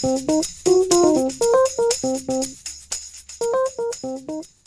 Thank you.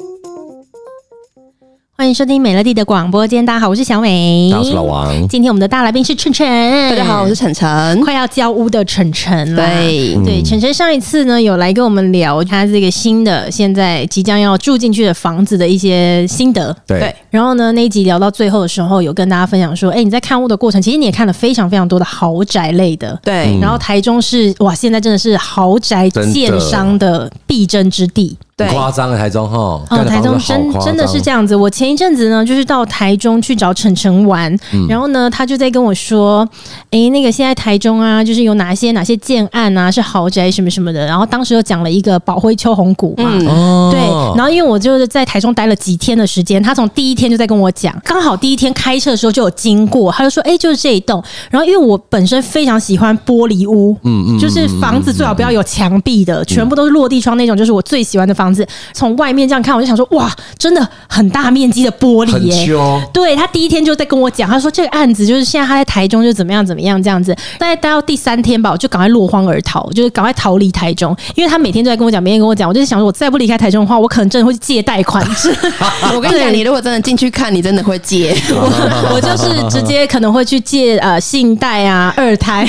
欢迎收听美乐蒂的广播间，大家好，我是小美，我是老王。今天我们的大来宾是晨晨，大家好，我是晨晨。快要交屋的晨晨了，对对，晨晨上一次呢有来跟我们聊他这个新的现在即将要住进去的房子的一些心得，对。对然后呢那一集聊到最后的时候，有跟大家分享说，哎，你在看屋的过程，其实你也看了非常非常多的豪宅类的，对。然后台中是哇，现在真的是豪宅建商的必争之地。夸张的台中哈，哦，台中真真的是这样子。我前一阵子呢，就是到台中去找晨晨玩，嗯、然后呢，他就在跟我说，哎、欸，那个现在台中啊，就是有哪些哪些建案啊，是豪宅什么什么的。然后当时又讲了一个宝辉秋红谷嘛，嗯、对。然后因为我就是在台中待了几天的时间，他从第一天就在跟我讲，刚好第一天开车的时候就有经过，他就说，哎、欸，就是这一栋。然后因为我本身非常喜欢玻璃屋，嗯嗯，就是房子最好不要有墙壁的，全部都是落地窗那种，就是我最喜欢的房子。从外面这样看，我就想说，哇，真的很大面积的玻璃耶！对，他第一天就在跟我讲，他说这个案子就是现在他在台中就怎么样怎么样这样子。大概待到第三天吧，我就赶快落荒而逃，就是赶快逃离台中，因为他每天都在跟我讲，每天跟我讲，我就想说，我再不离开台中的话，我可能真的会借贷款。我跟你讲，你如果真的进去看，你真的会借。我我就是直接可能会去借呃信贷啊、二胎，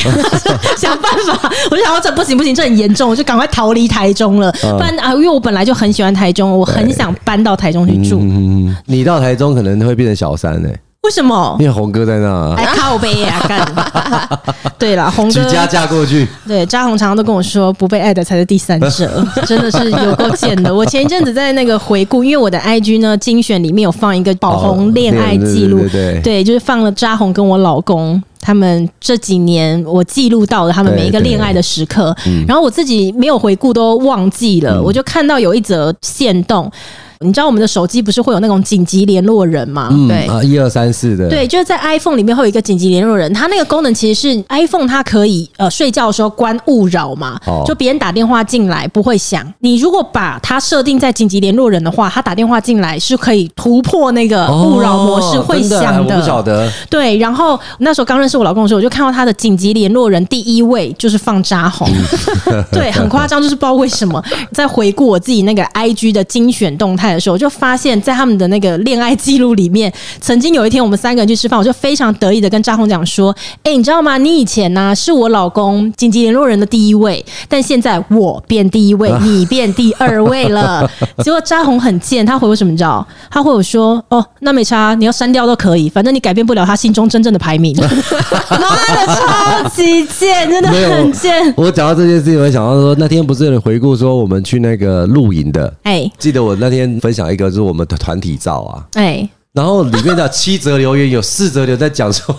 想办法。我就想说这不行不行，这很严重，我就赶快逃离台中了。不然啊，因为我本来就很喜欢。台中，我很想搬到台中去住。嗯，你到台中可能会变成小三呢？为什么？因为红哥在那，哎，靠背啊，干！对了，红哥举家嫁过去。对，渣红常常都跟我说，不被爱的才是第三者，真的是有够贱的。我前一阵子在那个回顾，因为我的 IG 呢精选里面有放一个宝红恋爱记录，对，对，就是放了渣红跟我老公他们这几年我记录到了他们每一个恋爱的时刻，然后我自己没有回顾都忘记了，我就看到有一则线动。你知道我们的手机不是会有那种紧急联络人吗？嗯、对啊，一二三四的。对，就是在 iPhone 里面会有一个紧急联络人，它那个功能其实是 iPhone 它可以呃睡觉的时候关勿扰嘛，哦、就别人打电话进来不会响。你如果把它设定在紧急联络人的话，他打电话进来是可以突破那个勿扰模式会响的。哦、的我不晓得。对，然后那时候刚认识我老公的时候，我就看到他的紧急联络人第一位就是放扎红，对，很夸张，就是不知道为什么。在回顾我自己那个 IG 的精选动态。的时候，我就发现，在他们的那个恋爱记录里面，曾经有一天我们三个人去吃饭，我就非常得意的跟张红讲说：“哎，你知道吗？你以前呢、啊、是我老公紧急联络人的第一位，但现在我变第一位，你变第二位了。”结果张红很贱，他回我什么？你知道？他回我说：“哦，那没差，你要删掉都可以，反正你改变不了他心中真正的排名。”妈的，超级贱，真的很贱。我讲到这件事情，我想到说，那天不是有人回顾说我们去那个露营的？哎，记得我那天。分享一个就是我们的团体照啊，哎，然后里面的七则留言有四则留言在讲说，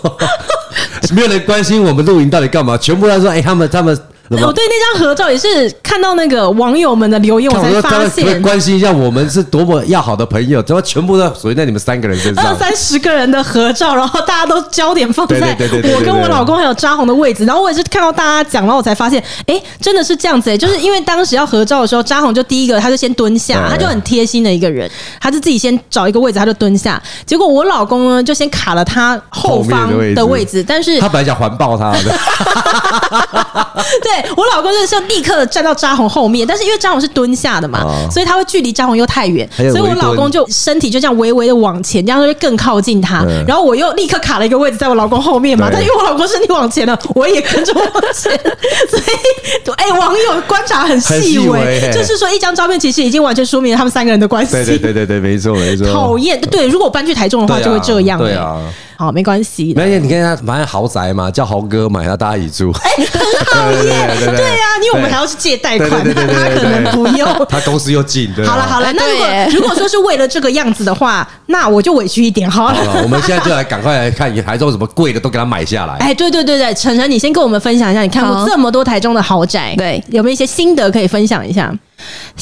没有人关心我们露营到底干嘛，全部在说，哎，他们他们。我对那张合照也是看到那个网友们的留言，我才发现。关心一下我们是多么要好的朋友，怎么全部都属于在你们三个人身上？二三十个人的合照，然后大家都焦点放在我跟我老公还有扎红的位置，然后我也是看到大家讲，然后我才发现，哎，真的是这样子哎，就是因为当时要合照的时候，扎红就第一个，他就先蹲下，他就很贴心的一个人，他就自己先找一个位置，他就蹲下。结果我老公呢，就先卡了他后方的位置，但是他本来想环抱他的，对。我老公就是立刻站到扎红后面，但是因为扎红是蹲下的嘛，哦、所以他会距离扎红又太远，所以我老公就身体就这样微微的往前，这样就会更靠近他。嗯、然后我又立刻卡了一个位置在我老公后面嘛，对但因为我老公身体往前了，我也跟着往前，所以哎、欸，网友观察很细微，就是说一张照片其实已经完全说明了他们三个人的关系。对对对对对，没错没错。讨厌，对，如果我搬去台中的话，就会这样、欸。对啊。好，没关系。没关系，你看他反正豪宅嘛，叫豪哥买，他大家一起住。哎，很好耶，对啊，因为我们还要去借贷款，他可能不用。他公司又近，对。好了好了，那如果如果说是为了这个样子的话，那我就委屈一点好了。我们现在就来赶快来看，台中什么贵的都给他买下来。哎，对对对对，晨晨，你先跟我们分享一下，你看过这么多台中的豪宅，对，有没有一些心得可以分享一下？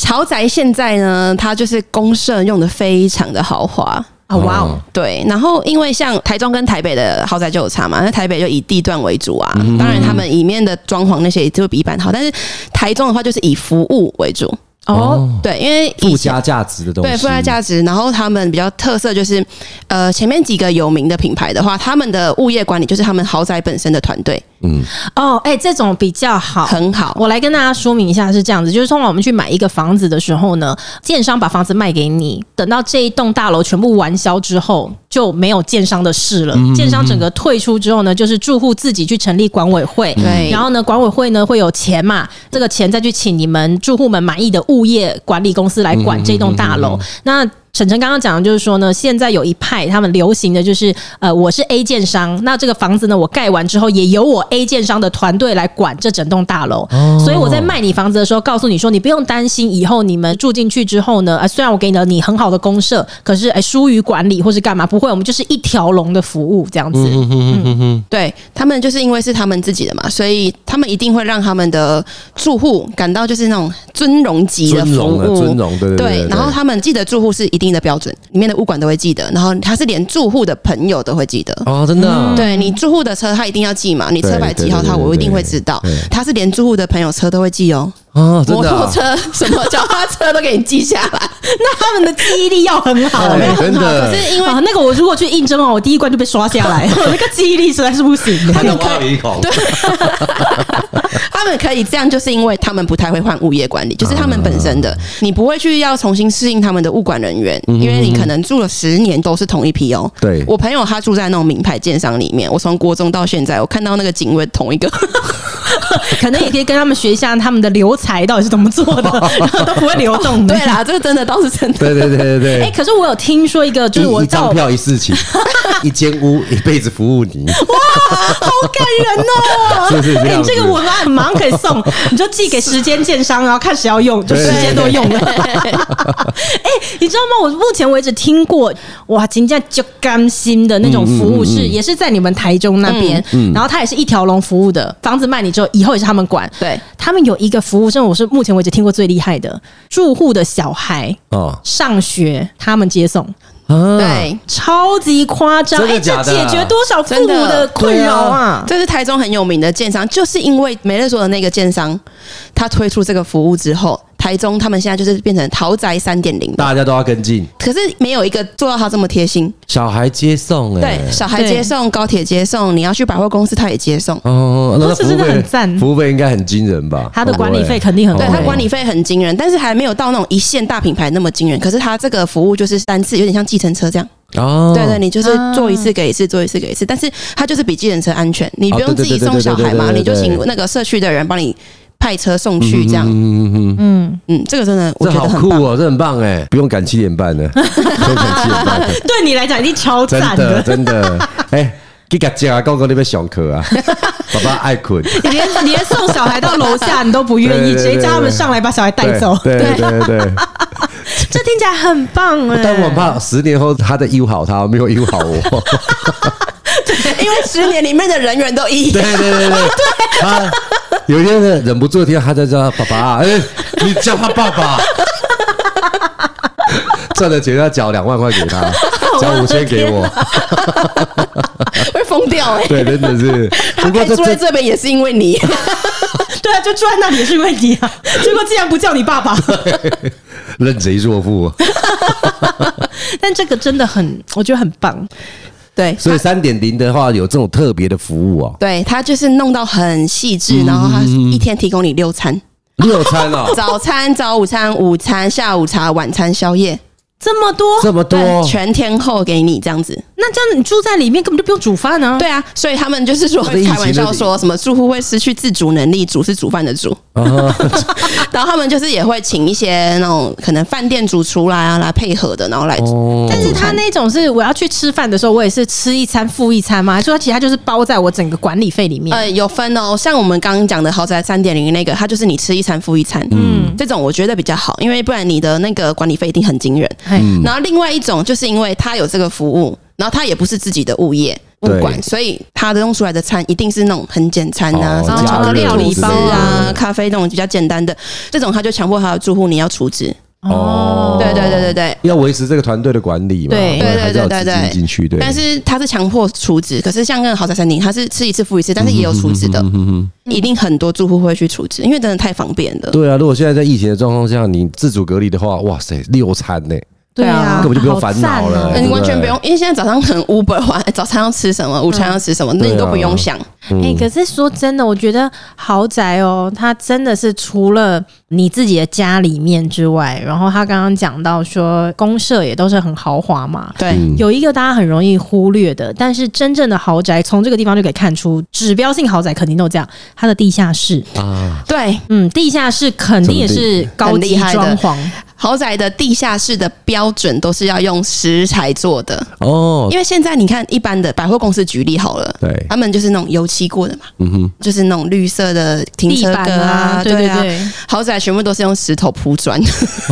豪宅现在呢，它就是公设用的非常的豪华。哇哦，对，然后因为像台中跟台北的豪宅就有差嘛，那台北就以地段为主啊，当然他们里面的装潢那些也就会比一般好，但是台中的话就是以服务为主。哦，对，因为附加价值的东西，对附加价值，然后他们比较特色就是，呃，前面几个有名的品牌的话，他们的物业管理就是他们豪宅本身的团队。嗯，哦，哎，这种比较好，很好。我来跟大家说明一下，是这样子，就是通常我们去买一个房子的时候呢，建商把房子卖给你，等到这一栋大楼全部完销之后，就没有建商的事了。建商整个退出之后呢，就是住户自己去成立管委会，对，然后呢，管委会呢会有钱嘛，这个钱再去请你们住户们满意的物业管理公司来管这栋大楼，那。晨晨刚刚讲的就是说呢，现在有一派他们流行的就是，呃，我是 A 建商，那这个房子呢，我盖完之后也由我 A 建商的团队来管这整栋大楼，哦、所以我在卖你房子的时候，告诉你说，你不用担心以后你们住进去之后呢，呃，虽然我给你了你很好的公社，可是哎，疏于管理或是干嘛，不会，我们就是一条龙的服务这样子。嗯嗯嗯嗯，对。他们就是因为是他们自己的嘛，所以他们一定会让他们的住户感到就是那种尊荣级的服务，尊荣，对对对，对。然后他们记得住户是一定的标准，里面的物管都会记得，然后他是连住户的朋友都会记得哦，真的、啊。对你住户的车，他一定要记嘛，你车牌几号，他我一定会知道。他是连住户的朋友车都会记哦。哦，摩托车什么脚踏车都给你记下来，那他们的记忆力要很好，没有很好。可是因为那个我如果去应征哦，我第一关就被刷下来，我 那个记忆力实在是不行。他们可以，对，他们可以这样，就是因为他们不太会换物业管理，就是他们本身的，你不会去要重新适应他们的物管人员，因为你可能住了十年都是同一批哦。对，我朋友他住在那种名牌建商里面，我从国中到现在，我看到那个警卫同一个。可能也可以跟他们学一下他们的留才到底是怎么做的，然后都不会流动的。对啦，这个真的倒是真的。对对对对对。哎，可是我有听说一个，就是我一张票一事情，一间屋一辈子服务你。哇，好感人哦！是是你，这个文案马上可以送，你就寄给时间建商，然后看谁要用，就时间都用了。哎，你知道吗？我目前为止听过哇，金价就甘心的那种服务是，也是在你们台中那边，然后他也是一条龙服务的，房子卖你之后。以后也是他们管，对他们有一个服务，真的我是目前为止听过最厉害的，住户的小孩哦。上学，他们接送，啊、对，超级夸张，哎、欸，这解决多少父母的困扰啊，啊！这是台中很有名的建商，就是因为美乐说的那个建商，他推出这个服务之后。台中他们现在就是变成豪宅三点零，大家都要跟进。可是没有一个做到他这么贴心。小孩接送，哎，对，小孩接送，高铁接送，你要去百货公司，他也接送。哦，那是真的很赞，服务费应该很惊人吧？他的管理费肯定很对，他管理费很惊人，但是还没有到那种一线大品牌那么惊人。可是他这个服务就是单次，有点像计程车这样。哦，对对，你就是做一次给一次，做一次给一次，但是他就是比计程车安全，你不用自己送小孩嘛，你就请那个社区的人帮你。派车送去这样，嗯嗯嗯嗯嗯，这个真的我觉得很酷哦，这很棒哎，不用赶七点半的，不用赶七点半，对你来讲已经超赞的，真的。哎，给个家高高那边小课啊，爸爸爱困，你连你连送小孩到楼下你都不愿意，直接叫他们上来把小孩带走，对对对，这听起来很棒哎，但我怕十年后他在医好他，没有医好我，因为十年里面的人员都一样，对对对。对，他。有一天忍不住听到他在叫他爸爸，哎，你叫他爸爸，赚的钱要缴两万块给他，缴五千给我，会疯掉哎！对，真的是。不过住在这边也是因为你，对啊，就住在那里也是因为你啊。结果竟然不叫你爸爸，认贼作父。但这个真的很，我觉得很棒。对，所以三点零的话有这种特别的服务哦。对，他就是弄到很细致，然后他一天提供你六餐，六餐哦，早餐、早午餐、午餐、下午茶、晚餐、宵夜。这么多，这么多，全天候给你这样子。那这样子你住在里面根本就不用煮饭啊？对啊，所以他们就是说开玩笑说什么住户会失去自主能力，煮是煮饭的煮。然后他们就是也会请一些那种可能饭店主厨来啊来配合的，然后来煮。但是他那种是我要去吃饭的时候，我也是吃一餐付一餐吗？说其他就是包在我整个管理费里面。呃，有分哦，像我们刚刚讲的豪宅三点零那个，他就是你吃一餐付一餐。嗯，这种我觉得比较好，因为不然你的那个管理费一定很惊人。嗯，然后另外一种就是因为他有这个服务，然后他也不是自己的物业物管，所以他的弄出来的餐一定是那种很简餐啊，然后巧克力料理包啊、咖啡那种比较简单的，这种他就强迫他的住户你要处置。哦，对对对对对，要维持这个团队的管理嘛，对对对对对对，进去对。但是他是强迫处置，可是像那个豪宅餐厅，他是吃一次付一次，但是也有处置的，一定很多住户会去处置，因为真的太方便了。对啊，如果现在在疫情的状况下，你自主隔离的话，哇塞，六餐呢？对啊，根本就不用烦恼了，你完全不用，因为现在早上可能 Uber 话，早餐要吃什么，午餐要吃什么，那你都不用想。哎，可是说真的，我觉得豪宅哦，它真的是除了你自己的家里面之外，然后他刚刚讲到说公社也都是很豪华嘛。对，有一个大家很容易忽略的，但是真正的豪宅从这个地方就可以看出，指标性豪宅肯定都这样，它的地下室。啊，对，嗯，地下室肯定也是高级装潢。豪宅的地下室的标准都是要用石材做的。哦，因为现在你看一般的百货公司举例好了，对，他们就是那种油漆过的嘛，嗯哼，就是那种绿色的停车格啊，对对对，豪宅全部都是用石头铺砖，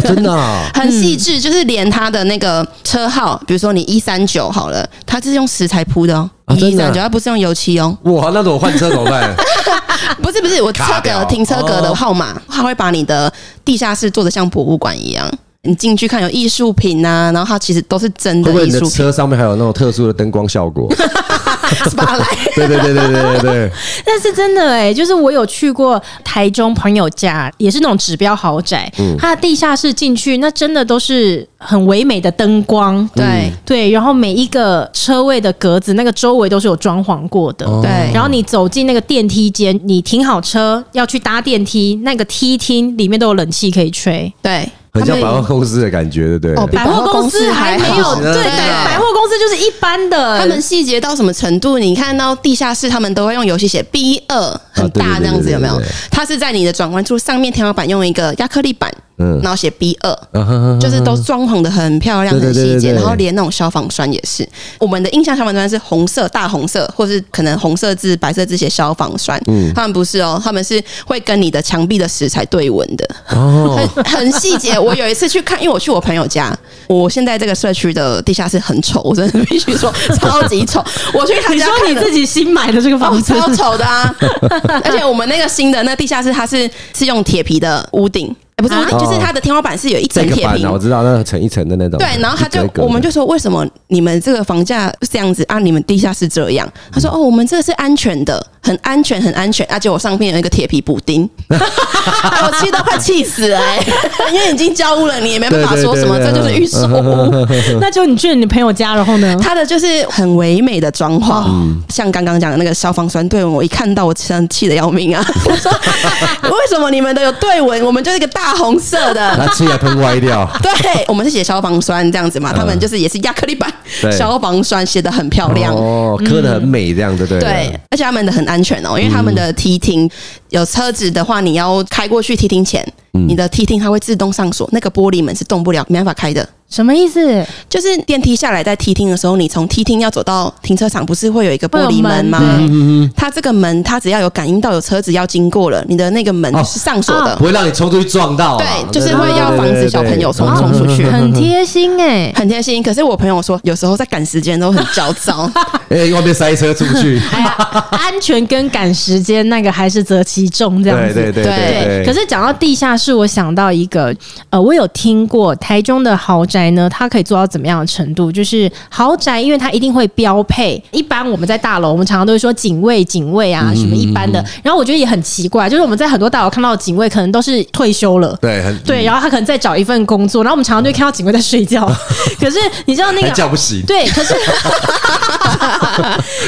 真的 很细致，就是连它的那个车号，比如说你一三九好了，它是用石材铺的哦，一三九它不是用油漆哦，哇，那怎么换车怎么办？不是不是，我车格停车格的号码，它会把你的地下室做的像博物馆一样。你进去看有艺术品啊，然后它其实都是真的艺术品。会不会你的车上面还有那种特殊的灯光效果？巴莱。对对对对对对对。但是真的哎、欸，就是我有去过台中朋友家，也是那种指标豪宅。嗯。它的地下室进去，那真的都是很唯美的灯光。对、嗯、对。然后每一个车位的格子，那个周围都是有装潢过的。对。然后你走进那个电梯间，你停好车要去搭电梯，那个梯厅里面都有冷气可以吹。对。很像百货公司的感觉，对不对？哦，百货公司还没有，对对，百货公司就是一般的。他们细节到什么程度？你看到地下室，他们都会用油漆写 B 二，很大这样子，有没有？它是在你的转弯处上面天花板用一个亚克力板。嗯，然后写 B 二，就是都装潢的很漂亮、很细节，然后连那种消防栓也是。我们的印象消防栓是红色、大红色，或是可能红色字、白色字写消防栓。嗯，他们不是哦，他们是会跟你的墙壁的石材对纹的。哦，很 很细节。我有一次去看，因为我去我朋友家，我现在这个社区的地下室很丑，我真的必须说超级丑。我去他家看，你说你自己新买的这个房子超丑的啊！而且我们那个新的那地下室，它是是用铁皮的屋顶。不是，就是它的天花板是有一层铁皮，我知道那层一层的那种。对，然后他就我们就说，为什么你们这个房价是这样子啊？你们地下室这样？他说哦，我们这个是安全的，很安全，很安全。而且我上面有一个铁皮补丁，我气到快气死了，因为已经交屋了，你也没办法说什么，这就是预售。那就你去了你朋友家，然后呢？他的就是很唯美的装潢，像刚刚讲的那个消防栓对纹，我一看到我真的气的要命啊！我说为什么你们都有对纹，我们就是一个大。大红色的，它气也喷歪掉。对，我们是写消防栓这样子嘛，他们就是也是亚克力板，消防栓写的很漂亮。哦，刻的很美这样子，对？对，而且他们的很安全哦，因为他们的梯厅有车子的话，你要开过去梯厅前，你的梯厅它会自动上锁，那个玻璃门是动不了，没办法开的。什么意思？就是电梯下来在梯厅的时候，你从梯厅要走到停车场，不是会有一个玻璃门吗？它这个门，它只要有感应到有车子要经过了，你的那个门是上锁的，不会让你冲出去撞到。对，就是会要防止小朋友冲冲出去。很贴心哎，很贴心。可是我朋友说，有时候在赶时间都很焦躁，哎，外面塞车出不去。安全跟赶时间那个还是择其重这样子。对对对。可是讲到地下室，我想到一个，呃，我有听过台中的豪宅。呢，它可以做到怎么样的程度？就是豪宅，因为它一定会标配。一般我们在大楼，我们常常都会说警卫、警卫啊，什么一般的。然后我觉得也很奇怪，就是我们在很多大楼看到的警卫，可能都是退休了，对，对。然后他可能在找一份工作，然后我们常常就看到警卫在睡觉。可是你知道那个叫不醒，对，可是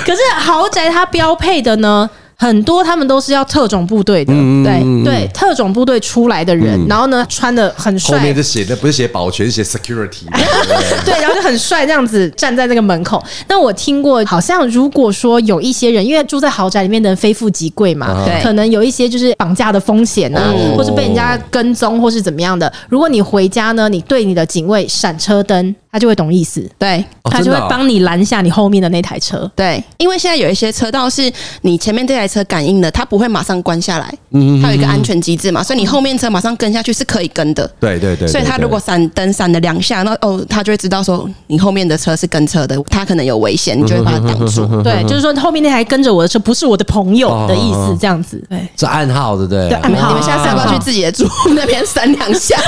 可是豪宅它标配的呢？很多他们都是要特种部队的，嗯、对对，特种部队出来的人，嗯、然后呢穿的很帅，后面是写的不是写保全，是写 security，对，然后就很帅这样子站在那个门口。那我听过，好像如果说有一些人，因为住在豪宅里面的人非富即贵嘛，对，可能有一些就是绑架的风险啊，哦、或是被人家跟踪，或是怎么样的。如果你回家呢，你对你的警卫闪车灯。他就会懂意思，对，他就会帮你拦下你后面的那台车，对，因为现在有一些车道是你前面这台车感应的，它不会马上关下来，嗯，它有一个安全机制嘛，所以你后面车马上跟下去是可以跟的，对对对，所以他如果闪灯闪了两下，那哦，他就会知道说你后面的车是跟车的，他可能有危险，你就会把它挡住，对，就是说后面那台跟着我的车不是我的朋友的意思，这样子，对，是暗号，对不对？对，暗号，你们下次要不要去自己的住那边闪两下？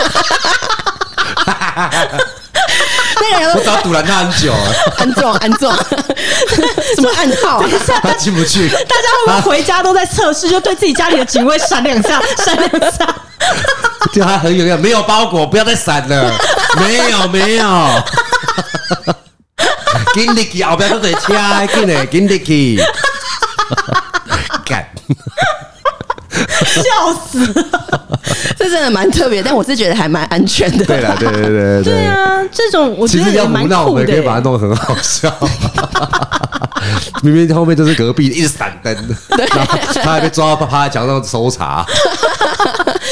那个人我找堵拦他很久了，安坐安坐，什么暗号？他进不去。大家会不会回家都在测试，就对自己家里的警卫闪两下，闪两下。就还很有用，没有包裹，不要再闪了。没有没有。给你去，后边都在车，给你给你去。笑死了，这真的蛮特别，但我是觉得还蛮安全的。对啦，对对对对对啊，这种我觉得也蛮酷的，可以把它弄得很好笑。明明后面就是隔壁 一直闪灯，对，他还被抓到趴在墙上搜查。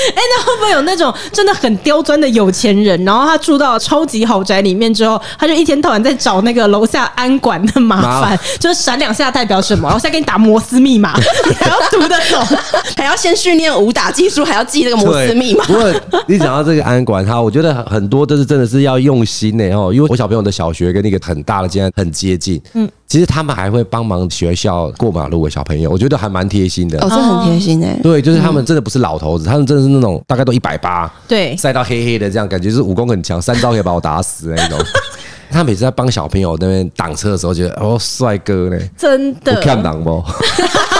哎，那会不会有那种真的很刁钻的有钱人，然后他住到超级豪宅里面之后，他就一天到晚在找那个楼下安管的麻烦，就是闪两下代表什么？然后现在给你打摩斯密码，你还要读得懂，还要先训练武打技术，还要记那个摩斯密码。不过你讲到这个安管，他我觉得很多都是真的是要用心的哦，因为我小朋友的小学跟那个很大的竟然很接近，嗯。其实他们还会帮忙学校过马路的小朋友，我觉得还蛮贴心的。哦，这很贴心哎。对，就是他们真的不是老头子，他们真的是那种大概都一百八，对，晒到黑黑的这样，感觉是武功很强，三招可以把我打死的那种。他每次在帮小朋友那边挡车的时候，觉得哦，帅哥呢，真的。不看挡不？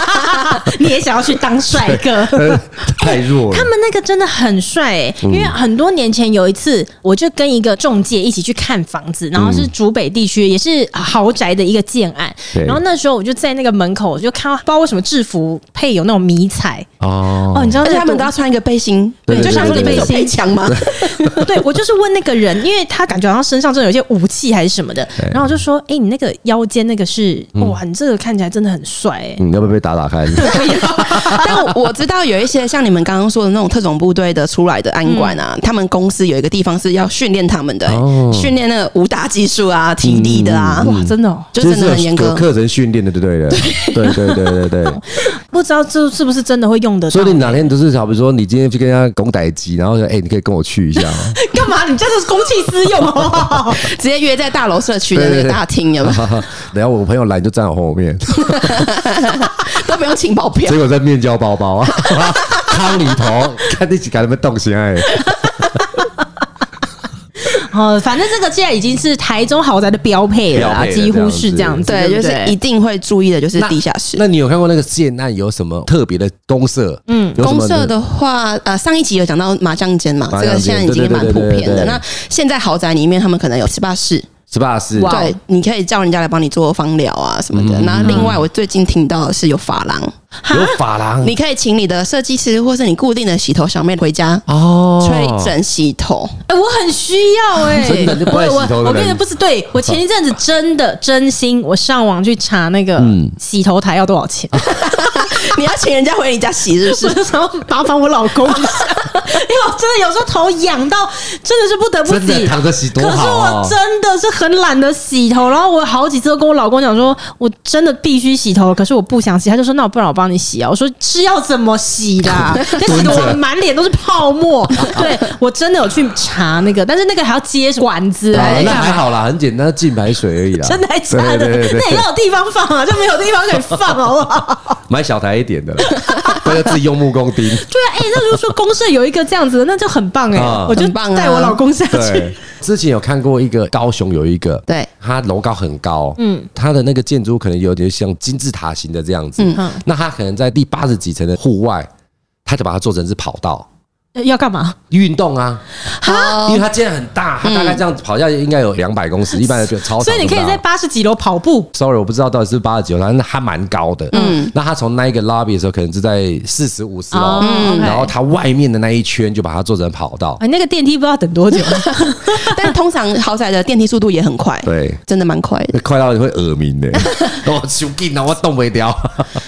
你也想要去当帅哥？太弱了。他们那个真的很帅哎，因为很多年前有一次，我就跟一个中介一起去看房子，然后是竹北地区，也是豪宅的一个建案。然后那时候我就在那个门口，我就看到不知道为什么制服配有那种迷彩哦哦，你知道他们都要穿一个背心，对，就像你背心枪吗？对，我就是问那个人，因为他感觉好像身上真的有些武器还是什么的，然后我就说：“哎，你那个腰间那个是哇，你这个看起来真的很帅哎，你要不要被打打 开？”但我知道有一些像你们刚刚说的那种特种部队的出来的安管啊，他们公司有一个地方是要训练他们的，训练那个武打技术啊、体力的啊，哇，真的，就真的很严格，课程训练的，对对的，对对对对对。不知道这是不是真的会用的？所以你哪天都是，好比说你今天去跟人家拱逮鸡，然后说，哎，你可以跟我去一下吗？干嘛？你这是公器私用哦，直接约在大楼社区的那个大厅，有没有？等下我朋友来，你就站我后面，都不用请保镖。结果在面交包包啊，汤里头看那几个人们动起来。哦，反正这个现在已经是台中豪宅的标配了啦，几乎是这样子。对，就是一定会注意的，就是地下室。那你有看过那个建案有什么特别的公设？嗯，公设的话，呃，上一集有讲到麻将间嘛，这个现在已经蛮普遍的。那现在豪宅里面，他们可能有 SPA 室。是吧？是，对，你可以叫人家来帮你做芳疗啊什么的。然后另外，我最近听到的是有发廊，有发廊，你可以请你的设计师或是你固定的洗头小妹回家哦，吹整洗头。哎，我很需要哎，真的就不爱洗头。我跟你，不是，对我前一阵子真的真心，我上网去查那个洗头台要多少钱。你要请人家回你家洗，是不是？然后麻烦我老公一下，因为我真的有时候头痒到，真的是不得不洗，躺着洗多好。可是我真的是很懒得洗头，然后我好几次都跟我老公讲说，我真的必须洗头，可是我不想洗，他就说那我不然我帮你洗啊。我说是要怎么洗的？那洗的我满脸都是泡沫。对，我真的有去查那个，但是那个还要接管子。那还好啦，很简单，净白水而已啦。真的还假的？那也要有地方放啊，就没有地方可以放，好不好？买小台一点的，不 要自己用木工钉。对啊，哎，那如果说公社有一个这样子的，那就很棒哎，我就带我老公下去。之前有看过一个高雄有一个，对，它楼高很高，嗯，它的那个建筑可能有点像金字塔型的这样子，嗯，那它可能在第八十几层的户外，它就把它做成是跑道。要干嘛？运动啊！因为它既然很大，它大概这样跑下去应该有两百公尺，一般的就超长。所以你可以在八十几楼跑步。Sorry，我不知道到底是八十几楼，但是它蛮高的。嗯，那它从那一个 lobby 的时候，可能是在四十五十楼，然后它外面的那一圈就把它做成跑道。哎，那个电梯不知道等多久，但通常豪宅的电梯速度也很快。对，真的蛮快的，快到你会耳鸣的。我手劲啊，我动不了。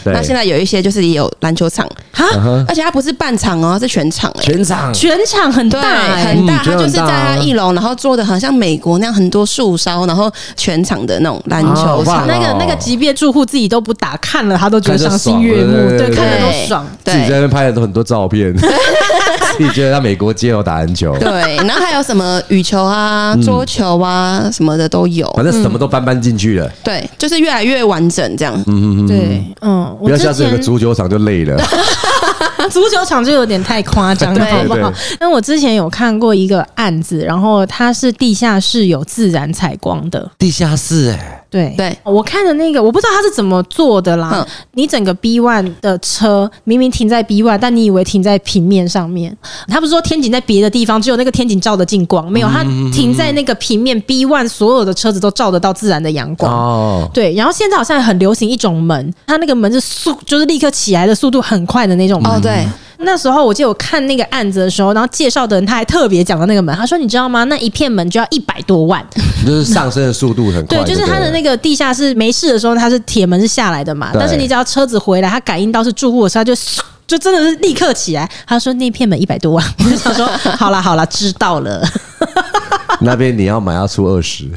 那现在有一些就是也有篮球场哈，而且它不是半场哦，是全场哎。全场，全场很大，很大。它就是在它一楼，然后做的很像美国那样，很多树梢，然后全场的那种篮球场。那个那个，级别住户自己都不打，看了他都觉得赏心悦目，对，看着都爽。自己在那边拍了很多照片，自己觉得在美国街头打篮球。对，然后还有什么羽球啊、桌球啊什么的都有，反正什么都搬搬进去了。对，就是越来越完整这样。嗯嗯嗯，对，嗯，不要下次有个足球场就累了。足球场就有点太夸张了，好不好？那我之前有看过一个案子，然后它是地下室有自然采光的。地下室，哎，对对，我看的那个我不知道他是怎么做的啦。你整个 B one 的车明明停在 B one，但你以为停在平面上面？他不是说天井在别的地方，只有那个天井照得进光，没有，它停在那个平面 B one，所有的车子都照得到自然的阳光。哦，对。然后现在好像很流行一种门，它那个门是速，就是立刻起来的速度很快的那种门。哦，对。那时候我记得我看那个案子的时候，然后介绍的人他还特别讲到那个门，他说你知道吗？那一片门就要一百多万，就是上升的速度很快。对，就是他的那个地下室没事的时候，他是铁门是下来的嘛，但是你只要车子回来，他感应到是住户的时候，他就 就真的是立刻起来。他说那片门一百多万，我就想说好了好了，知道了。那边你要买要出二十，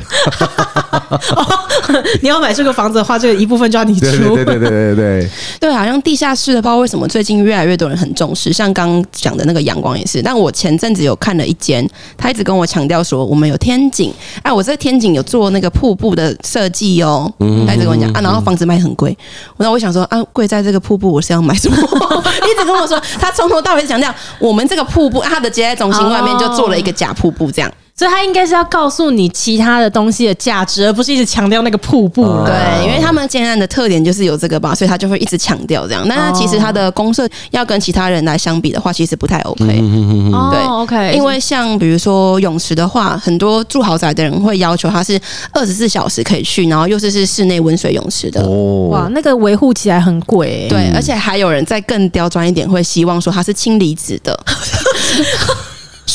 你要买这个房子的话，这个一部分就要你出。对对对对对对对，好像地下室的，不知道为什么最近越来越多人很重视。像刚刚讲的那个阳光也是，但我前阵子有看了一间，他一直跟我强调说我们有天井，哎，我在天井有做那个瀑布的设计哦。他一直跟我讲啊，然后房子卖很贵，那我想说啊，贵在这个瀑布，我是要买什么？一直跟我说，他从头到尾强调我们这个瀑布，他的接待中心外面就做了一个假瀑布，这样。所以他应该是要告诉你其他的东西的价值，而不是一直强调那个瀑布。对，因为他们建案的特点就是有这个吧，所以他就会一直强调这样。那其实他的公社要跟其他人来相比的话，其实不太 OK。对，OK。因为像比如说泳池的话，很多住豪宅的人会要求它是二十四小时可以去，然后又是是室内温水泳池的。哦，哇，那个维护起来很贵欸。对，而且还有人再更刁钻一点，会希望说它是氢离子的。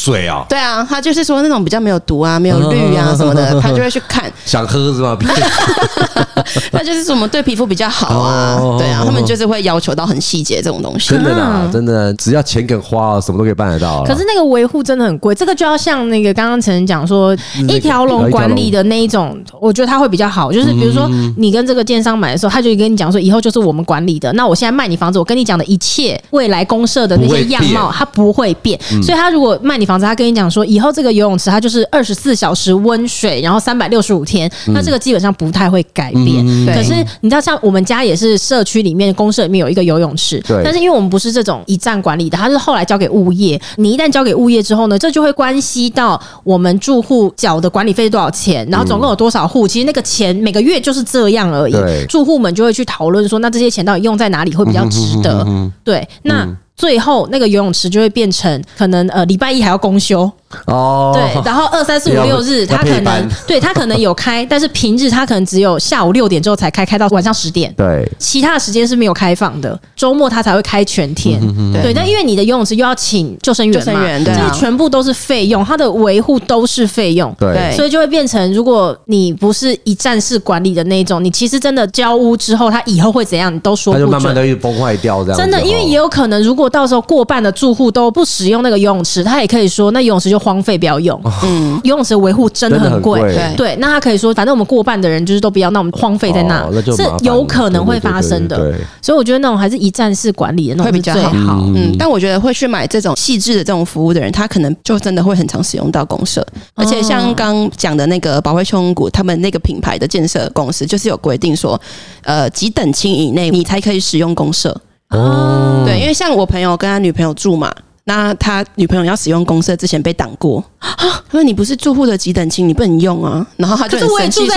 水啊，对啊，他就是说那种比较没有毒啊，没有氯啊什么的，他就会去看，想喝是吧？那就是什么对皮肤比较好啊，对啊，他们就是会要求到很细节这种东西。真的啦，真的，只要钱肯花，什么都可以办得到。可是那个维护真的很贵，这个就要像那个刚刚晨晨讲说一条龙管理的那一种，我觉得他会比较好。就是比如说你跟这个建商买的时候，他就跟你讲说以后就是我们管理的。那我现在卖你房子，我跟你讲的一切未来公社的那些样貌，它不会变。所以他如果卖你房子，他跟你讲说，以后这个游泳池它就是二十四小时温水，然后三百六十五天，那这个基本上不太会改变。嗯、可是你知道，像我们家也是社区里面公社里面有一个游泳池，但是因为我们不是这种一站管理的，它是后来交给物业。你一旦交给物业之后呢，这就会关系到我们住户缴的管理费多少钱，然后总共有多少户。其实那个钱每个月就是这样而已。住户们就会去讨论说，那这些钱到底用在哪里会比较值得？对。那最后那个游泳池就会变成可能呃礼拜一还要公休。哦，对，然后二三四五六日他可能 对他可能有开，但是平日他可能只有下午六点之后才开，开到晚上十点。对，其他的时间是没有开放的，周末他才会开全天。对，但因为你的游泳池又要请救生员嘛，这些全部都是费用，它的维护都是费用。对，所以就会变成，如果你不是一站式管理的那种，你其实真的交屋之后，它以后会怎样，你都说不准。慢慢的崩坏掉，这样。真的，因为也有可能，如果到时候过半的住户都不使用那个游泳池，他也可以说，那游泳池就。荒废不要用，嗯，游泳池维护真的很贵，对对。那他可以说，反正我们过半的人就是都不要，那我们荒废在那，是有可能会发生的。所以我觉得那种还是一站式管理的那种会比较好。嗯，但我觉得会去买这种细致的这种服务的人，他可能就真的会很常使用到公社。而且像刚讲的那个宝汇秋红谷，他们那个品牌的建设公司就是有规定说，呃，几等亲以内你才可以使用公设。哦，对，因为像我朋友跟他女朋友住嘛。那他女朋友要使用公社之前被挡过，他说你不是住户的几等亲，你不能用啊。然后他就很生气说，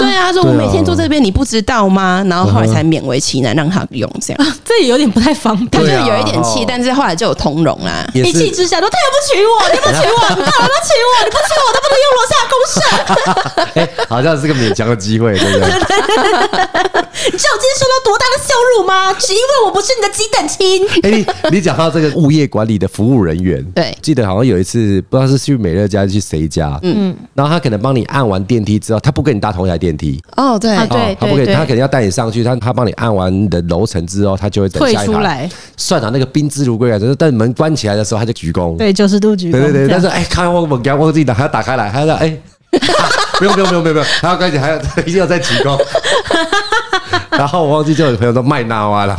对啊，他说我每天住这边，你不知道吗？然后后来才勉为其难让他用这样，这也有点不太方便。他就有一点气，但是后来就有通融啦。一气之下说他也不 娶我，你不娶我，你不娶我，你不娶我都不能用楼下公设。哎，好像是个勉强的机会，对不对？你知道我今天受到多大的羞辱吗？只因为我不是你的几等亲。哎，你你讲到这个物业管理的。服务人员。对，记得好像有一次不知道是去美乐家去谁家，嗯，然后他可能帮你按完电梯之后，他不跟你搭同一台电梯。哦，对，对，他不给，他肯定要带你上去，他他帮你按完你的楼层之后，他就会等下一台，算好那个宾至如归啊，就是等门关起来的时候，他就鞠躬，对，九十度鞠躬，对对对，但是哎，看我我刚忘记打，还要打开来，还要哎，不用不用不用不用不用，还要赶紧还要一定要再鞠躬，然后我忘记叫我朋友都麦纳哇了。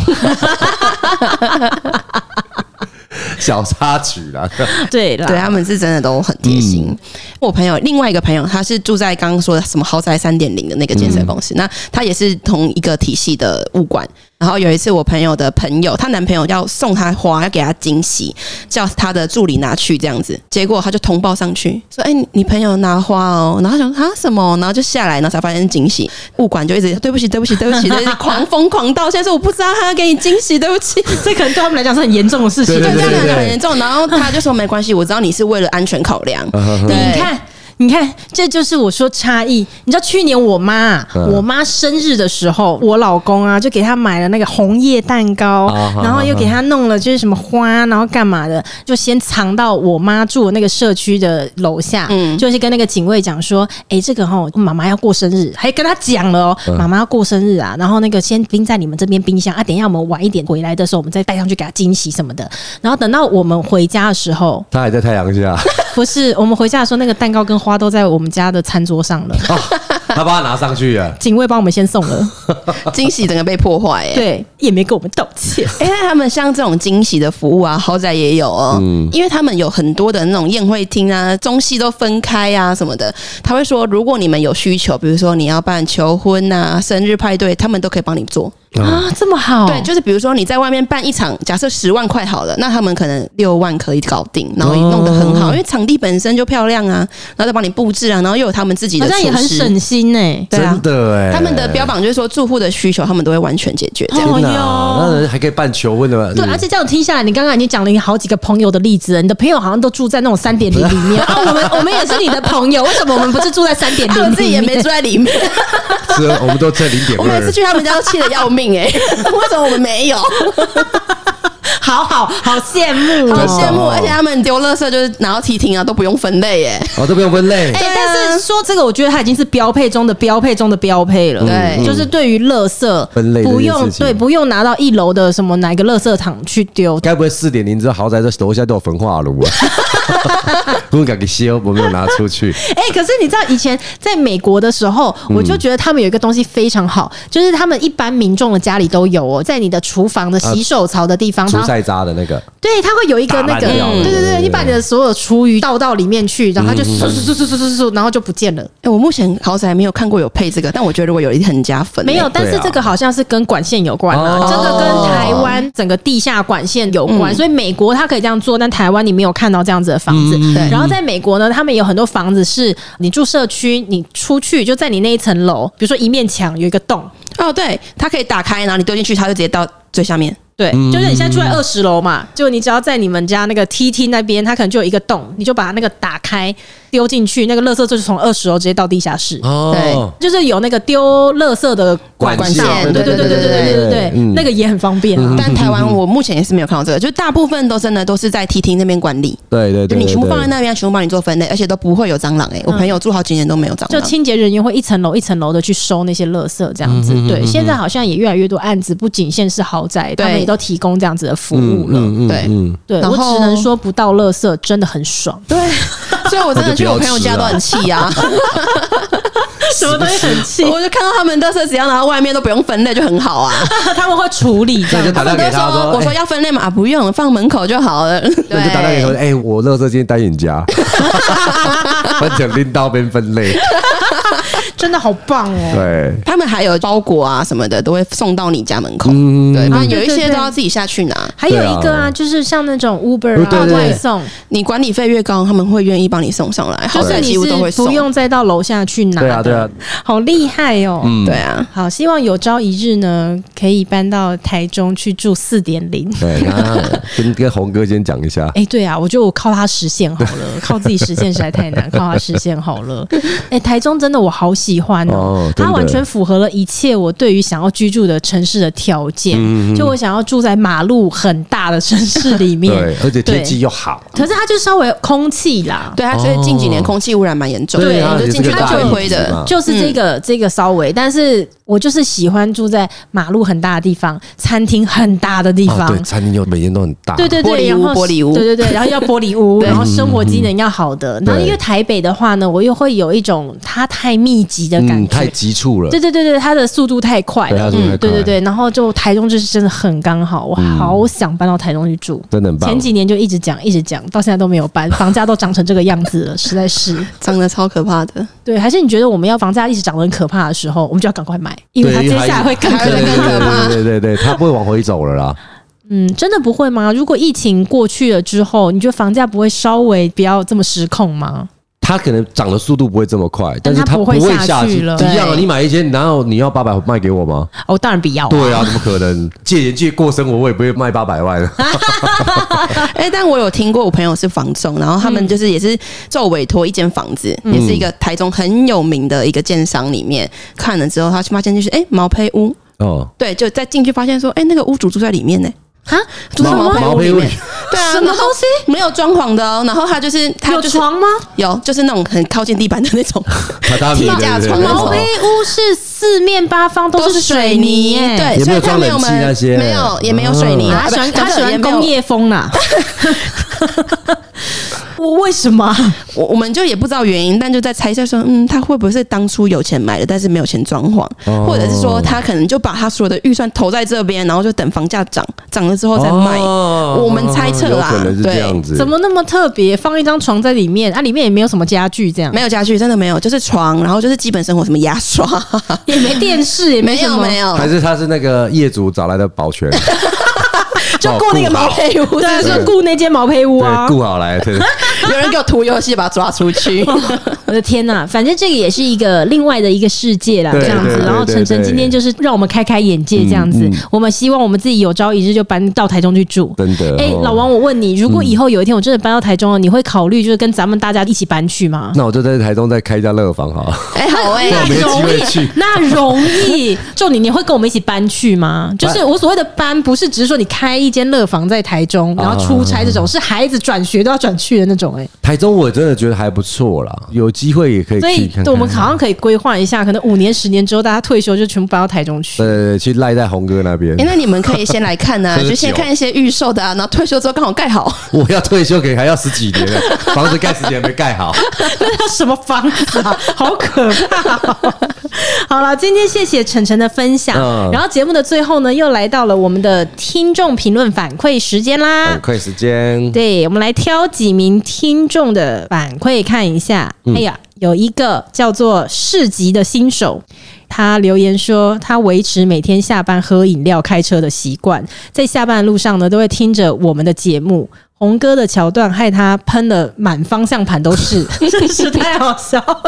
小插曲啦，对啦，对，他们是真的都很贴心。嗯、我朋友另外一个朋友，他是住在刚刚说的什么豪宅三点零的那个建设公司，嗯、那他也是同一个体系的物管。然后有一次，我朋友的朋友，她男朋友要送她花，要给她惊喜，叫她的助理拿去这样子。结果她就通报上去，说：“哎，你朋友拿花哦。”然后想啊什么？然后就下来，然后才发现是惊喜。物管就一直对不起，对不起，对不起，就是狂疯狂道歉，说我不知道他要给你惊喜，对不起。这可能对他们来讲是很严重的事情，对，对，对，对，对，对，很严重。然后他就说没关系，我知道你是为了安全考量。对，你看。你看，这就是我说差异。你知道去年我妈，嗯、我妈生日的时候，我老公啊就给她买了那个红叶蛋糕，哦、然后又给她弄了就是什么花，然后干嘛的，就先藏到我妈住的那个社区的楼下，嗯，就是跟那个警卫讲说，哎，这个哈、哦，妈妈要过生日，还跟她讲了哦，妈妈要过生日啊，然后那个先冰在你们这边冰箱啊，等一下我们晚一点回来的时候，我们再带上去给她惊喜什么的。然后等到我们回家的时候，她还在太阳下，不是，我们回家的时候，那个蛋糕跟花都在我们家的餐桌上了。他帮他拿上去啊！警卫帮我们先送了，惊喜整个被破坏，哎，对，也没跟我们道歉。哎，他们像这种惊喜的服务啊，豪宅也有哦，嗯，因为他们有很多的那种宴会厅啊，中西都分开啊什么的。他会说，如果你们有需求，比如说你要办求婚啊、生日派对，他们都可以帮你做。啊，这么好！对，就是比如说你在外面办一场，假设十万块好了，那他们可能六万可以搞定，然后也弄得很好，因为场地本身就漂亮啊，然后再帮你布置啊，然后又有他们自己的，好像也很省心哎、欸，对啊、真的哎、欸，他们的标榜就是说住户的需求他们都会完全解决，这样。子，那还可以办求婚的，对，而且这样听下来，你刚刚已经讲了你好几个朋友的例子了，你的朋友好像都住在那种三点零里面。啊，我们我们也是你的朋友，为什么我们不是住在三点零？我自己也没住在里面，是啊，我们都在零点，我每次去他们家都气得要命哎、欸。为什么我们没有？好好好羡慕，好羡慕！而且他们丢垃圾就是拿到提停啊，都不用分类耶，哦，都不用分类。哎，但是说这个，我觉得它已经是标配中的标配中的标配了。对，就是对于垃圾分类，不用对，不用拿到一楼的什么哪个垃圾场去丢。该不会四点零之后豪宅这楼下都有焚化炉啊？不用给修，我没有拿出去。哎，可是你知道以前在美国的时候，我就觉得他们有一个东西非常好，就是他们一般民众的家里都有哦，在你的厨房的洗手槽的地方，蔬菜渣的那个。对，它会有一个那个，对对对，你把你的所有厨余倒到里面去，然后它就嗖嗖嗖嗖嗖嗖，然后就不见了。哎，我目前好像还没有看过有配这个，但我觉得如果有一很加分。没有，但是这个好像是跟管线有关啊，这个跟台湾整个地下管线有关，所以美国它可以这样做，但台湾你没有看到这样子的房子。对，然后在美国呢，他们有很多房子是你住社区，你出去就在你那一层楼，比如说一面墙有一个洞，哦，对，它可以打开，然后你丢进去，它就直接到最下面。对，就是你现在住在二十楼嘛，就你只要在你们家那个梯梯那边，它可能就有一个洞，你就把那个打开。丢进去，那个垃圾就是从二十楼直接到地下室。哦，对，就是有那个丢垃圾的管线。对对对对对对对对，那个也很方便。但台湾我目前也是没有看到这个，就大部分都真的都是在梯厅那边管理。对对对，你全部放在那边，全部帮你做分类，而且都不会有蟑螂。哎，我朋友住好几年都没有蟑螂。就清洁人员会一层楼一层楼的去收那些垃圾，这样子。对，现在好像也越来越多案子，不仅限是豪宅，他们也都提供这样子的服务了。对，对，我只能说不到垃圾真的很爽。对。所以，我真的去我朋友家都很气啊！什么东西很气？我就看到他们的垃圾只要拿到外面都不用分类就很好啊！他们会处理，对，就打电话给他说：“我说要分类嘛，不用放门口就好了。”对，就打电话给他说：“哎，我垃圾今天带你家，我想拎到边分类。”真的好棒哦！对，他们还有包裹啊什么的，都会送到你家门口。嗯，对，然后有一些都要自己下去拿。还有一个啊，就是像那种 Uber 啊外送，你管理费越高，他们会愿意帮你送上来。就是你是不用再到楼下去拿。对啊，对啊，好厉害哦！嗯，对啊，好，希望有朝一日呢，可以搬到台中去住四点零。对，跟 跟红哥先讲一下。哎，对啊，我觉得我靠他实现好了，靠自己实现实在太难，靠他实现好了。哎，台中真的我好喜欢哦，它完全符合了一切我对于想要居住的城市的条件。就我想要住在马路很大的城市里面，对，而且天气又好。可是它就稍微空气啦，对，它所以近几年空气污染蛮严重。对，就进去大灰的，就是这个这个稍微，但是我就是喜欢住在马路很大的地方，餐厅很大的地方。对，餐厅又每天都很大，对对对，然后玻璃屋，对对对，然后要玻璃屋，然后生活机能要好的。然后因为台北的话呢，我又会有一种它太密集的感觉。太急促了，对对对对，它的速度太快了，嗯，对对对，然后就台中就是真的很刚好，我好想搬到台中去住，真的很棒。前几年就一直讲一直讲，到现在都没有搬，房价都涨成这个样子了，实在是涨得超可怕的。对，还是你觉得我们要房价一直涨得很可怕的时候，我们就要赶快买，因为它接下来会更可怕。对对 对，它不会往回走了啦。嗯，真的不会吗？如果疫情过去了之后，你觉得房价不会稍微不要这么失控吗？它可能涨的速度不会这么快，但是它不会下去了。一样，你买一间，然后你要八百卖给我吗？哦，当然不要。对啊，怎么可能？借钱借过生活，我也不会卖八百万。哎，但我有听过，我朋友是房仲，然后他们就是也是做委托一间房子，也是一个台中很有名的一个建商里面看了之后，他发现就是哎毛坯屋哦，对，就再进去发现说，哎那个屋主住在里面呢。啊，住在毛坯屋里面，对啊，什么东西没有装潢的哦？然后他就是他有床吗？有，就是那种很靠近地板的那种地架床。毛坯屋是四面八方都是水泥，对，所以他没有那些，没有也没有水泥，他喜欢他喜欢工业风啦。我为什么？我我们就也不知道原因，但就在猜测说，嗯，他会不会是当初有钱买的，但是没有钱装潢，哦、或者是说他可能就把他所有的预算投在这边，然后就等房价涨涨了之后再卖。哦、我们猜测啦，可能是这样子。怎么那么特别？放一张床在里面，啊，里面也没有什么家具，这样没有家具，真的没有，就是床，然后就是基本生活，什么牙刷，也没电视，也没什么，没有，还是他是那个业主找来的保全。就雇那个毛坯屋，对，就雇那间毛坯屋啊，雇好来，有人给我涂油漆，把他抓出去。我的天呐，反正这个也是一个另外的一个世界啦，这样子。然后晨晨今天就是让我们开开眼界，这样子。我们希望我们自己有朝一日就搬到台中去住。真的。哎，老王，我问你，如果以后有一天我真的搬到台中了，你会考虑就是跟咱们大家一起搬去吗？那我就在台中再开一家乐房好了。哎，好哎，那容易，那容易。就你，你会跟我们一起搬去吗？就是我所谓的搬，不是只是说你开一间乐房在台中，然后出差这种，是孩子转学都要转去的那种。哎，台中我真的觉得还不错啦，有机会也可以。对，我们好像可以规划一下，可能五年、十年之后，大家退休就全部搬到台中去。呃，去赖在红哥那边。哎，那你们可以先来看呢，就先看一些预售的啊，然后退休之后刚好盖好。我要退休，可以还要十几年，房子盖十几年没盖好，那叫什么房子啊？好可怕！好了，今天谢谢晨晨的分享。然后节目的最后呢，又来到了我们的听众评论反馈时间啦。反馈时间，对，我们来挑几名听众的反馈看一下。哎呀。有一个叫做市集的新手，他留言说，他维持每天下班喝饮料、开车的习惯，在下班的路上呢，都会听着我们的节目。红哥的桥段害他喷的满方向盘都是，真是太好笑了。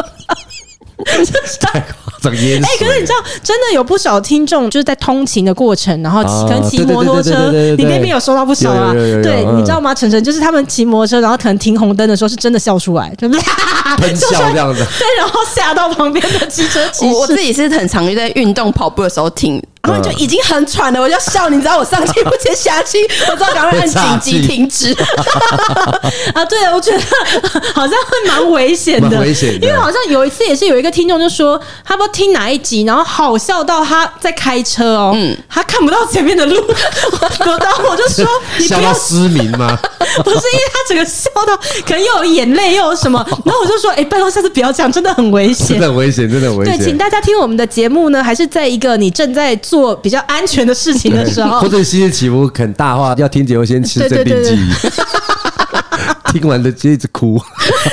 太夸张！哎，可是你知道，真的有不少听众就是在通勤的过程，然后可能骑摩托车，你那边有收到不少啊？对，你知道吗？晨晨就是他们骑摩托车，然后可能停红灯的时候，是真的笑出来，就 喷笑这样子。对，然后吓到旁边的机车骑士。我自己是很常在运动跑步的时候听。然后就已经很喘了，我就笑，你知道我上气不接下气，我知道赶快按紧急停止。啊，对，我觉得好像会蛮危险的，危险。因为好像有一次也是有一个听众就说，他不知道听哪一集，然后好笑到他在开车哦，嗯，他看不到前面的路，然后我就说，你不要失明吗？不是，因为他整个笑到可能又有眼泪又有什么，然后我就说，哎，拜托下次不要这样，真的很危险，真的很危险，真的很危险。对，请大家听我们的节目呢，还是在一个你正在。做比较安全的事情的时候，或者心情起伏很大话，要听节目先吃镇定剂。听完了就一直哭，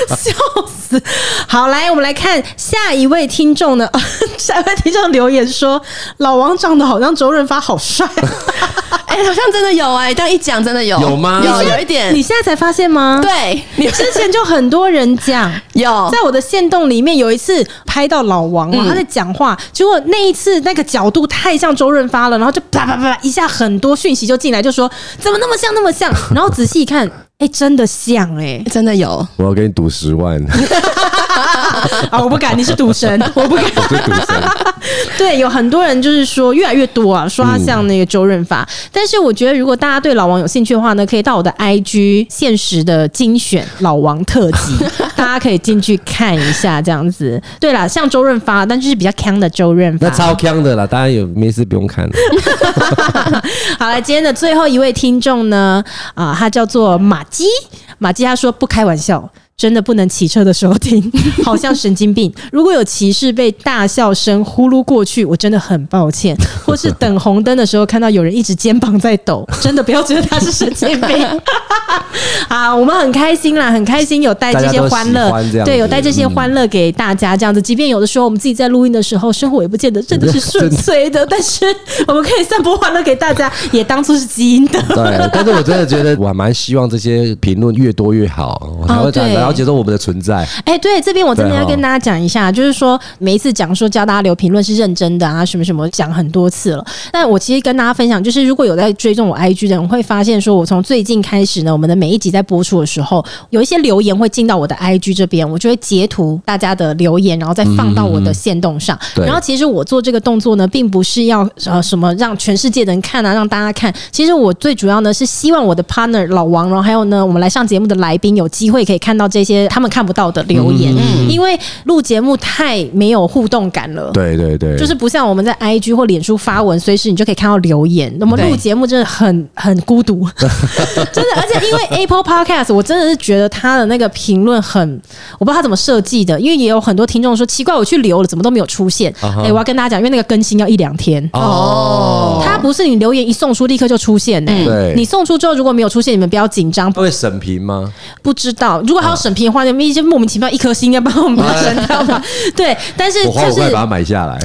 笑死！好，来我们来看下一位听众呢。下一位听众留言说：“老王长得好像周润发，好帅。”哎，好像真的有哎，这样一讲真的有有吗？有有一点，你现在才发现吗？对，你之前就很多人讲 有，在我的线洞里面有一次拍到老王嘛，他在讲话，结果那一次那个角度太像周润发了，然后就啪啪啪一下很多讯息就进来，就说怎么那么像那么像，然后仔细一看。哎，真的像哎，真的有！我要给你赌十万 啊！我不敢，你是赌神，我不敢。我是赌神。对，有很多人就是说越来越多啊，说他像那个周润发。嗯、但是我觉得，如果大家对老王有兴趣的话呢，可以到我的 IG 现实的精选老王特辑，大家可以进去看一下这样子。对啦，像周润发，但就是比较强的周润发，那超强的啦，大家有没事不用看。好了，今天的最后一位听众呢，啊，他叫做马。基马基他说不开玩笑，真的不能骑车的时候听，好像神经病。如果有骑士被大笑声呼噜过去，我真的很抱歉。或是等红灯的时候看到有人一直肩膀在抖，真的不要觉得他是神经病。啊，我们很开心啦，很开心有带这些欢乐，对，有带这些欢乐给大家这样子。即便有的时候我们自己在录音的时候，生活也不见得真的是顺遂的，但是我们可以散播欢乐给大家，也当做是基因的。对，但是我真的觉得我还蛮希望这些评论越多越好，我才会感到了解到我们的存在。哎，对，这边我真的要跟大家讲一下，就是说每一次讲说教大家留评论是认真的啊，什么什么讲很多次了。但我其实跟大家分享，就是如果有在追踪我 IG 的人，会发现说我从最近开始呢，我们的每一集在播出的时候，有一些留言会进到我的 IG 这边，我就会截图大家的留言，然后再放到我的线动上。嗯、然后其实我做这个动作呢，并不是要呃什么让全世界的人看啊，让大家看。其实我最主要呢是希望我的 partner 老王，然后还有呢我们来上节目的来宾有机会可以看到这些他们看不到的留言，嗯、因为录节目太没有互动感了。对对对，就是不像我们在 IG 或脸书发文，随时你就可以看到留言。那么录节目真的很很孤独，真的。因为 Apple Podcast，我真的是觉得他的那个评论很，我不知道他怎么设计的，因为也有很多听众说奇怪，我去留了怎么都没有出现。哎、uh huh. 欸，我要跟大家讲，因为那个更新要一两天哦，他、oh. 不是你留言一送出立刻就出现呢、欸。对，你送出之后如果没有出现，你们不要紧张。会审评吗？不知道，如果还要审评的话，你们一些莫名其妙一颗星要帮我们删掉吧？对，但是就是把它买下来。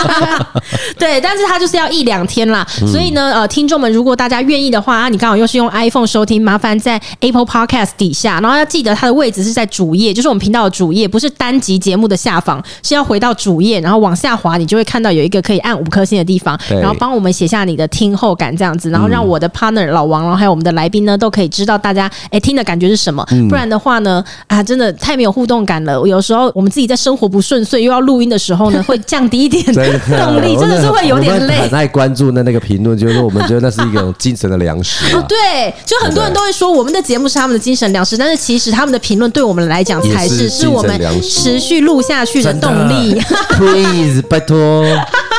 对，但是它就是要一两天啦。嗯、所以呢，呃，听众们，如果大家愿意的话，啊你刚好又是用 iPhone 收听，麻烦在 Apple Podcast 底下，然后要记得它的位置是在主页，就是我们频道的主页，不是单集节目的下方，是要回到主页，然后往下滑，你就会看到有一个可以按五颗星的地方，对然后帮我们写下你的听后感这样子，然后让我的 partner 老王，然后还有我们的来宾呢，都可以知道大家哎听的感觉是什么。嗯、不然的话呢，啊，真的太没有互动感了。有时候我们自己在生活不顺遂又要录音的时候呢，会降低一点动力，真的是会有点累。很爱关注那那个评论，就是我们觉得那是一种精神的粮食。哦，对，就很多人都会说我们的节目是他们的精神粮食，但是其实他们的评论对我们来讲才是是我们持续录下去的动力。Please，拜托，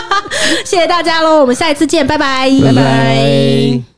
谢谢大家喽，我们下一次见，拜拜，拜拜。